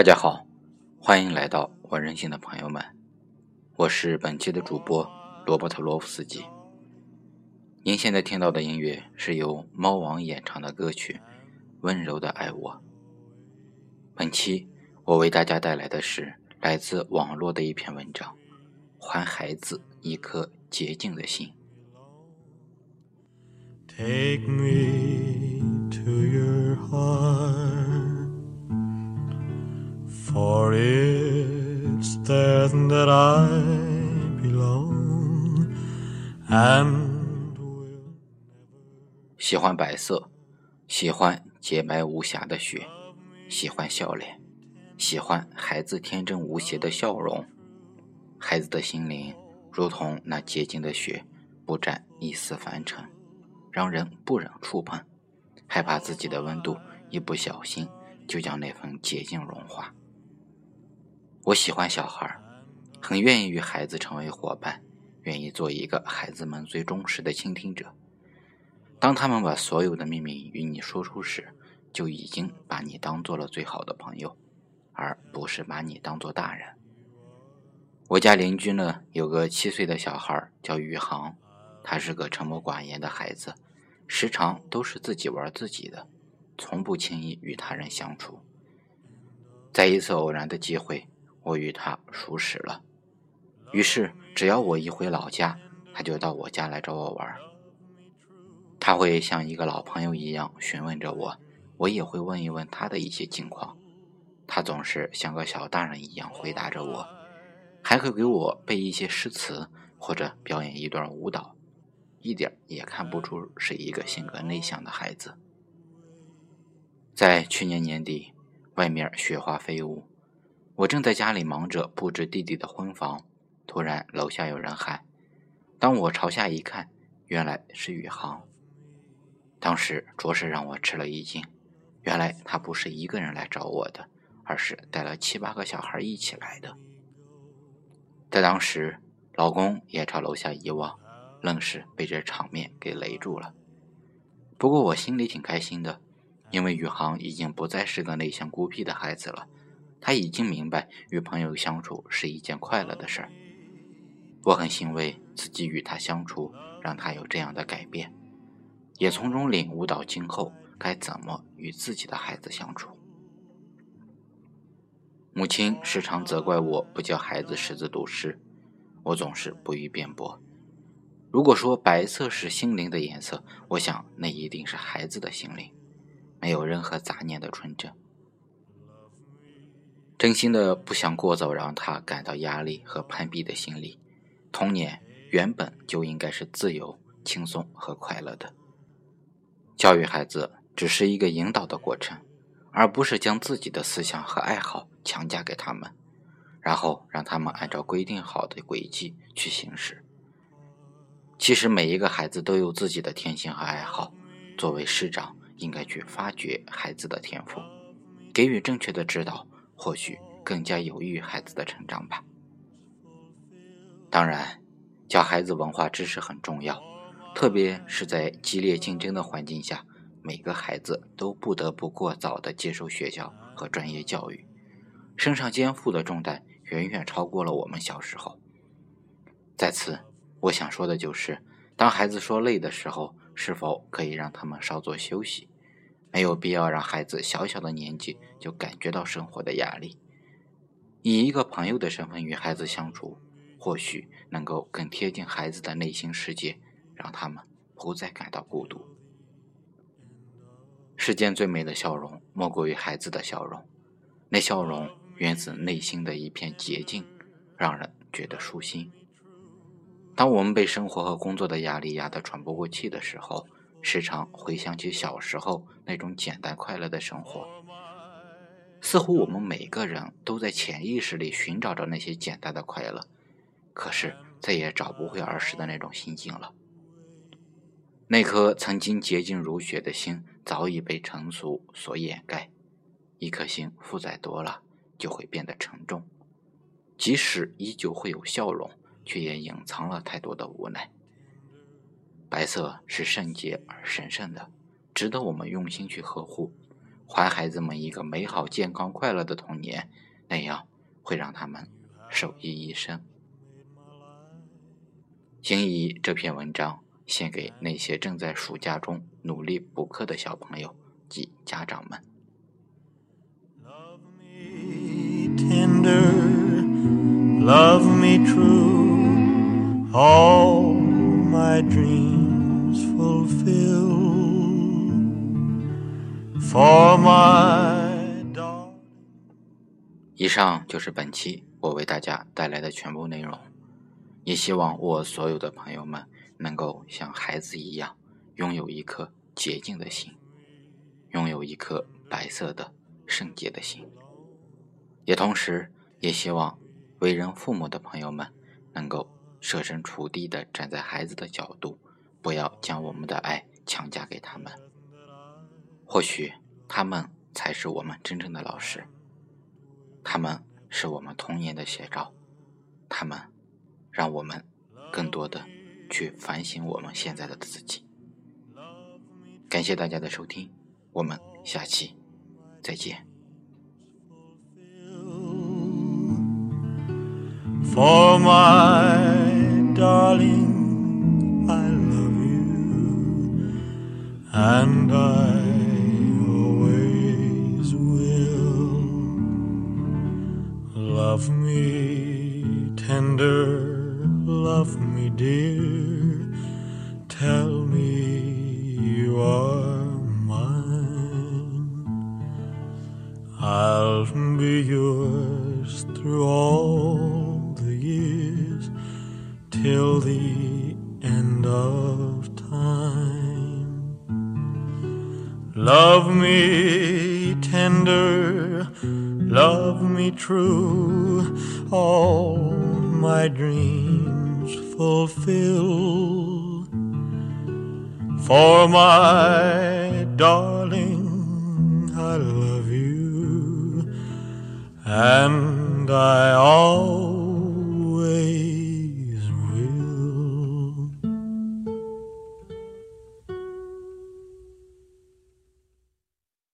大家好，欢迎来到我任性的朋友们，我是本期的主播罗伯特·罗夫斯基。您现在听到的音乐是由猫王演唱的歌曲《温柔的爱我》。本期我为大家带来的是来自网络的一篇文章，《还孩子一颗洁净的心》。Take me to your heart, that I and will 喜欢白色，喜欢洁白无瑕的雪，喜欢笑脸，喜欢孩子天真无邪的笑容。孩子的心灵如同那洁净的雪，不沾一丝凡尘，让人不忍触碰，害怕自己的温度一不小心就将那份洁净融化。我喜欢小孩儿，很愿意与孩子成为伙伴，愿意做一个孩子们最忠实的倾听者。当他们把所有的秘密与你说出时，就已经把你当做了最好的朋友，而不是把你当做大人。我家邻居呢有个七岁的小孩叫宇航，他是个沉默寡言的孩子，时常都是自己玩自己的，从不轻易与他人相处。在一次偶然的机会，我与他熟识了，于是只要我一回老家，他就到我家来找我玩。他会像一个老朋友一样询问着我，我也会问一问他的一些近况。他总是像个小大人一样回答着我，还会给我背一些诗词或者表演一段舞蹈，一点也看不出是一个性格内向的孩子。在去年年底，外面雪花飞舞，我正在家里忙着布置弟弟的婚房，突然楼下有人喊。当我朝下一看，原来是宇航。当时着实让我吃了一惊，原来他不是一个人来找我的，而是带了七八个小孩一起来的。在当时，老公也朝楼下一望，愣是被这场面给雷住了。不过我心里挺开心的，因为宇航已经不再是个内向孤僻的孩子了，他已经明白与朋友相处是一件快乐的事儿。我很欣慰自己与他相处，让他有这样的改变。也从中领悟到今后该怎么与自己的孩子相处。母亲时常责怪我不教孩子识字读诗，我总是不予辩驳。如果说白色是心灵的颜色，我想那一定是孩子的心灵，没有任何杂念的纯真。真心的不想过早让他感到压力和攀比的心理。童年原本就应该是自由、轻松和快乐的。教育孩子只是一个引导的过程，而不是将自己的思想和爱好强加给他们，然后让他们按照规定好的轨迹去行事。其实每一个孩子都有自己的天性和爱好，作为师长应该去发掘孩子的天赋，给予正确的指导，或许更加有益于孩子的成长吧。当然，教孩子文化知识很重要。特别是在激烈竞争的环境下，每个孩子都不得不过早的接受学校和专业教育，身上肩负的重担远远超过了我们小时候。在此，我想说的就是，当孩子说累的时候，是否可以让他们稍作休息？没有必要让孩子小小的年纪就感觉到生活的压力。以一个朋友的身份与孩子相处，或许能够更贴近孩子的内心世界。让他们不再感到孤独。世间最美的笑容，莫过于孩子的笑容。那笑容源自内心的一片洁净，让人觉得舒心。当我们被生活和工作的压力压得喘不过气的时候，时常回想起小时候那种简单快乐的生活。似乎我们每个人都在潜意识里寻找着那些简单的快乐，可是再也找不回儿时的那种心境了。那颗曾经洁净如雪的心早已被成熟所掩盖。一颗心负载多了，就会变得沉重。即使依旧会有笑容，却也隐藏了太多的无奈。白色是圣洁而神圣的，值得我们用心去呵护。还孩子们一个美好、健康、快乐的童年，那样会让他们受益一生。请以这篇文章献给那些正在暑假中努力补课的小朋友及家长们。Love me true, all my dreams fulfill. For my darling. 以上就是本期我为大家带来的全部内容。也希望我所有的朋友们能够像孩子一样，拥有一颗洁净的心，拥有一颗白色的圣洁的心。也同时，也希望为人父母的朋友们能够设身处地的站在孩子的角度，不要将我们的爱强加给他们。或许他们才是我们真正的老师，他们是我们童年的写照，他们让我们更多的去反省我们现在的自己。感谢大家的收听，我们下期再见。For my darling, I love you, and I dear, tell me you are mine. I'll be yours through all the years till the end of time. Love me tender, love me true, all my dreams fulfill. For my darling, I love you, and I always